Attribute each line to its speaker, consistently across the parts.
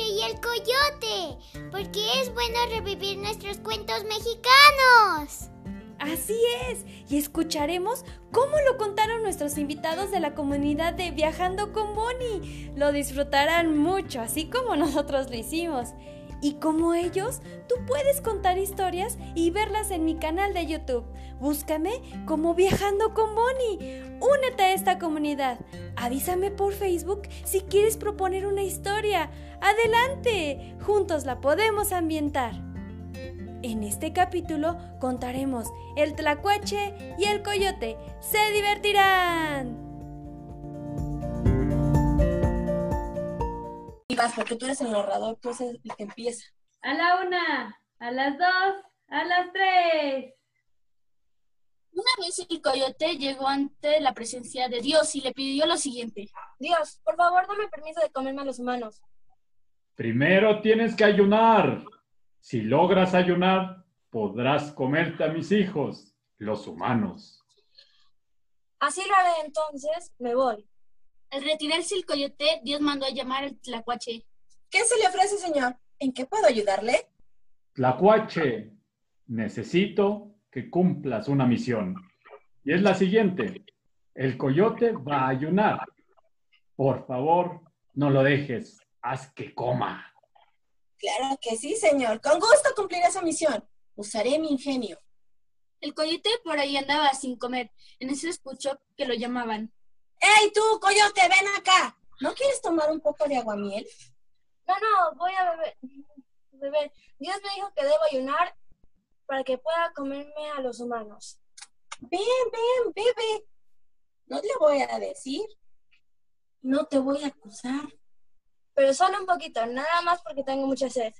Speaker 1: y el coyote, porque es bueno revivir nuestros cuentos mexicanos.
Speaker 2: Así es, y escucharemos cómo lo contaron nuestros invitados de la comunidad de Viajando con Bonnie. Lo disfrutarán mucho, así como nosotros lo hicimos. Y como ellos, tú puedes contar historias y verlas en mi canal de YouTube. Búscame como Viajando con Bonnie. Únete a esta comunidad. Avísame por Facebook si quieres proponer una historia. Adelante, juntos la podemos ambientar. En este capítulo contaremos el tlacuache y el coyote. ¡Se divertirán!
Speaker 3: Y vas, porque tú eres el narrador, tú eres el que empieza.
Speaker 4: A la una, a las dos, a las tres.
Speaker 5: Una vez el coyote llegó ante la presencia de Dios y le pidió lo siguiente.
Speaker 3: Dios, por favor, dame permiso de comerme a los humanos.
Speaker 6: Primero tienes que ayunar. Si logras ayunar, podrás comerte a mis hijos, los humanos.
Speaker 3: Así lo haré entonces, me voy.
Speaker 5: Al retirarse el coyote, Dios mandó a llamar al tlacuache.
Speaker 7: ¿Qué se le ofrece, señor? ¿En qué puedo ayudarle?
Speaker 6: Tlacuache, necesito que cumplas una misión. Y es la siguiente. El coyote va a ayunar. Por favor, no lo dejes. Haz que coma.
Speaker 7: Claro que sí, señor. Con gusto cumpliré esa misión. Usaré mi ingenio.
Speaker 5: El coyote por ahí andaba sin comer. En eso escuchó que lo llamaban.
Speaker 7: ¡Ey, tú, coyote, ven acá! ¿No quieres tomar un poco de aguamiel?
Speaker 3: No, no, voy a beber. beber. Dios me dijo que debo ayunar para que pueda comerme a los humanos.
Speaker 7: Ven, ven, bebe. No te voy a decir. No te voy a acusar.
Speaker 3: Pero solo un poquito, nada más porque tengo mucha sed.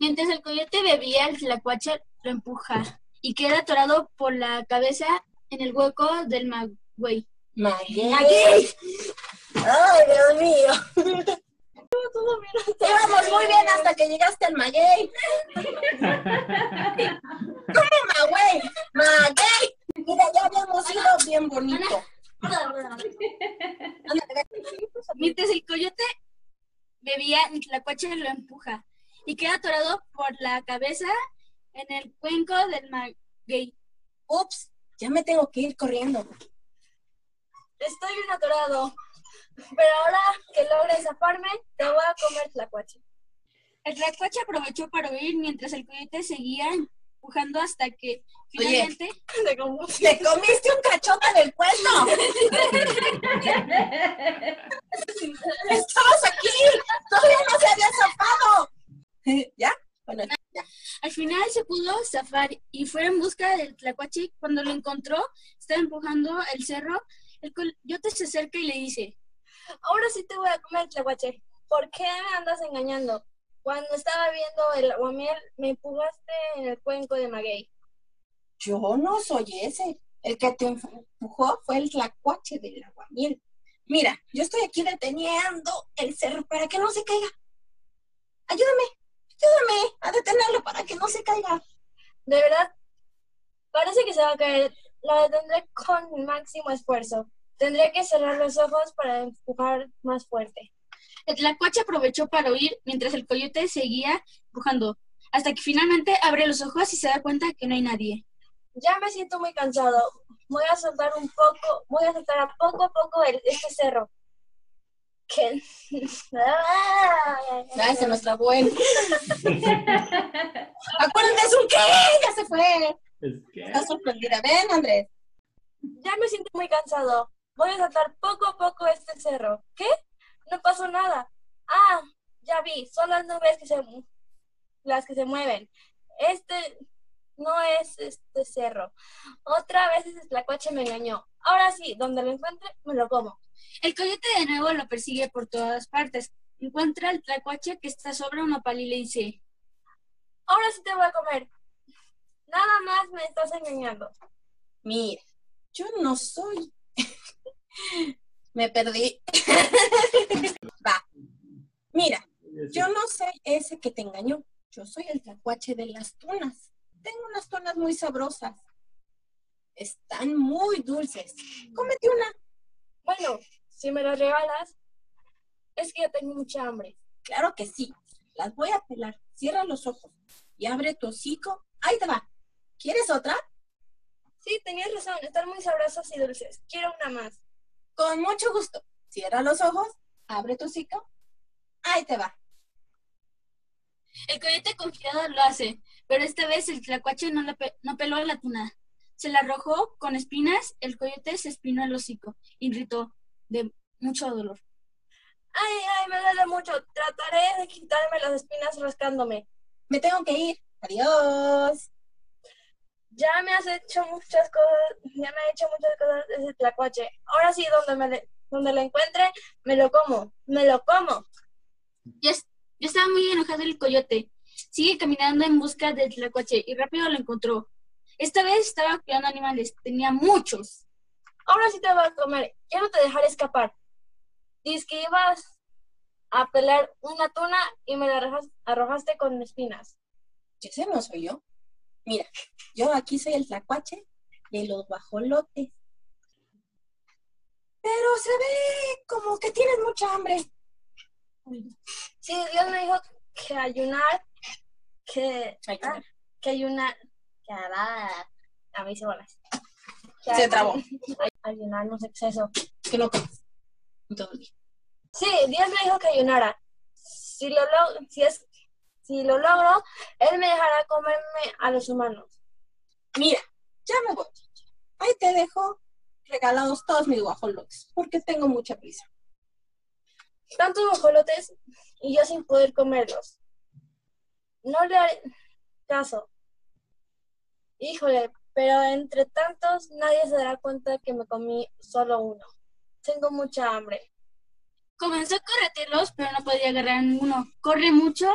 Speaker 5: Mientras el coyote bebía, el tlacuache lo empuja y queda atorado por la cabeza en el hueco del maguey.
Speaker 7: ¡Ay, Dios mío! Íbamos muy bien hasta que llegaste al maguey. ¿Cómo maguey? Maguey. Mira, ya habíamos ido bien bonito.
Speaker 5: Mientras el coyote bebía, el tlacuache lo empuja y queda atorado por la cabeza en el cuenco del maguey.
Speaker 7: Ups, ya me tengo que ir corriendo.
Speaker 3: Estoy bien atorado. Pero ahora que logre zafarme, te voy a comer tlacuache.
Speaker 5: El tlacuache aprovechó para huir mientras el coyote seguía empujando hasta que
Speaker 7: Oye.
Speaker 5: finalmente
Speaker 3: Te como-
Speaker 7: ¡Te comiste un cachote del cuento! ¡Estabas aquí! ¡Todavía no se había zafado! ¿Ya? Bueno, ya.
Speaker 5: al final se pudo zafar y fue en busca del tlacuache. Cuando lo encontró, estaba empujando el cerro. El coyote se acerca y le dice,
Speaker 3: Ahora sí te voy a comer tlacuache. ¿Por qué me andas engañando? Cuando estaba viendo el aguamiel, me empujaste en el cuenco de maguey.
Speaker 7: Yo no soy ese. El que te empujó fue el tlacuache del aguamiel. Mira, yo estoy aquí deteniendo el cerro para que no se caiga. Ayúdame, ayúdame a detenerlo para que no se caiga.
Speaker 3: De verdad, parece que se va a caer. La detendré con máximo esfuerzo. Tendré que cerrar los ojos para empujar más fuerte.
Speaker 5: El tlacuache aprovechó para huir mientras el coyote seguía empujando, hasta que finalmente abre los ojos y se da cuenta que no hay nadie.
Speaker 3: Ya me siento muy cansado. Voy a soltar un poco, voy a soltar a poco a poco el, este cerro. Que...
Speaker 7: Ay, se nos trabó él. Acuérdate, es un qué, ya se fue.
Speaker 6: Es que...
Speaker 7: Está sorprendida. Ven, Andrés.
Speaker 3: Ya me siento muy cansado. Voy a saltar poco a poco este cerro. ¿Qué? No pasó nada. Ah, ya vi. Son las nubes que se las que se mueven. Este no es este cerro. Otra vez ese tlacuache me engañó. Ahora sí, donde lo encuentre, me lo como.
Speaker 5: El coyote de nuevo lo persigue por todas partes. Encuentra al tlacuache que está sobre una pala y le dice,
Speaker 3: Ahora sí te voy a comer. Nada más me estás engañando.
Speaker 7: Mira, yo no soy. Me perdí. Va. Mira, yo no soy ese que te engañó. Yo soy el tlacuache de las tunas. Tengo unas tunas muy sabrosas. Están muy dulces. Cómete una.
Speaker 3: Bueno, si me las regalas, es que ya tengo mucha hambre.
Speaker 7: Claro que sí. Las voy a pelar. Cierra los ojos y abre tu hocico. Ahí te va. ¿Quieres otra?
Speaker 3: Sí, tenías razón, están muy sabrosas y dulces. Quiero una más.
Speaker 7: Con mucho gusto. Cierra los ojos, abre tu hocico. Ahí te va.
Speaker 5: El coyote confiado lo hace, pero esta vez el tlacuache no, la pe- no peló la tuna. Se la arrojó con espinas, el coyote se espinó el hocico y gritó de mucho dolor.
Speaker 3: Ay, ay, me duele mucho. Trataré de quitarme las espinas rascándome.
Speaker 7: Me tengo que ir. Adiós.
Speaker 3: Ya me has hecho muchas cosas, ya me ha hecho muchas cosas ese tlacuache. Ahora sí, donde me le- donde lo encuentre, me lo como, me lo como.
Speaker 5: Ya estaba muy enojado el coyote. Sigue caminando en busca del tlacuache y rápido lo encontró. Esta vez estaba cuidando animales, tenía muchos.
Speaker 3: Ahora sí te vas a comer, ya no te dejaré escapar. Dices que ibas a pelar una tuna y me la arrojas- arrojaste con espinas.
Speaker 7: Ese no soy yo. Mira, yo aquí soy el tlacuache de los bajolotes. Pero se ve como que tienes mucha hambre.
Speaker 3: Sí, Dios me dijo que ayunar, que,
Speaker 7: Ayunar.
Speaker 3: ah, que ayunar, que hará, a mí se bolas. Que
Speaker 7: Se trabó.
Speaker 3: ay- Ayunar, no sé qué es eso.
Speaker 7: Que no comes.
Speaker 3: Sí, Dios me dijo que ayunara. Si lo, si, es, si lo logro, Él me dejará comerme a los humanos.
Speaker 7: Mira, ya me voy. Ahí te dejo regalados todos mis guajolotes, porque tengo mucha prisa.
Speaker 3: Tantos guajolotes y yo sin poder comerlos. No le haré caso. Híjole, pero entre tantos nadie se dará cuenta que me comí solo uno. Tengo mucha hambre.
Speaker 5: Comenzó a corretearlos, pero no podía agarrar ninguno. Corre mucho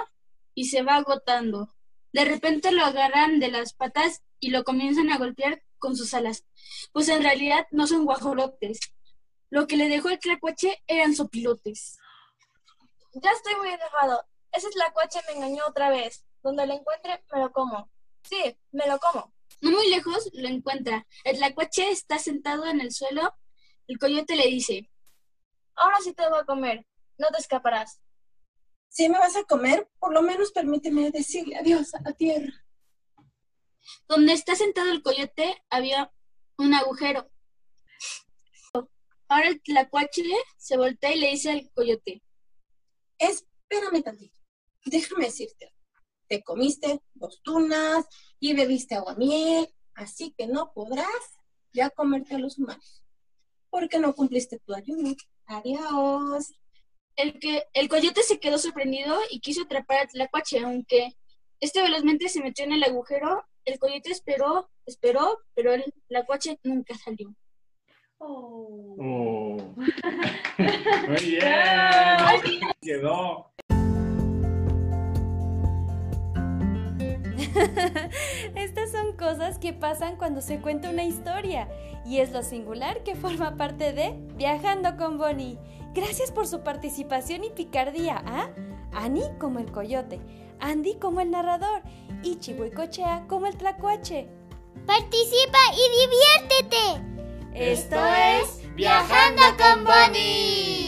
Speaker 5: y se va agotando. De repente lo agarran de las patas y lo comienzan a golpear con sus alas. Pues en realidad no son guajolotes. Lo que le dejó el tlacuache eran sopilotes.
Speaker 3: Ya estoy muy enojado. Ese tlacuache me engañó otra vez. Donde lo encuentre, me lo como. Sí, me lo como.
Speaker 5: No muy lejos lo encuentra. El tlacuache está sentado en el suelo. El coyote le dice,
Speaker 3: Ahora sí te voy a comer. No te escaparás.
Speaker 7: Si me vas a comer, por lo menos permíteme decirle adiós a la tierra.
Speaker 5: Donde está sentado el coyote había un agujero. Ahora el tlacuache se voltea y le dice al coyote,
Speaker 7: Espérame tantito. Déjame decirte. Te comiste dos tunas y bebiste aguamiel, así que no podrás ya comerte a los humanos. Porque no cumpliste tu ayuno. Adiós.
Speaker 5: El, que, el coyote se quedó sorprendido y quiso atrapar al tlacuache, aunque este velozmente se metió en el agujero. El coyote esperó, esperó, pero el tlacuache nunca salió.
Speaker 4: Oh.
Speaker 6: Oh. Muy bien. Quedó.
Speaker 2: Estas son cosas que pasan cuando se cuenta una historia y es lo singular que forma parte de Viajando con Bonnie. Gracias por su participación y picardía. ¿ah? Annie como el coyote, Andy como el narrador y Chihuicochea como el tlacuache.
Speaker 1: Participa y diviértete.
Speaker 2: Esto es
Speaker 1: Viajando con Bonnie.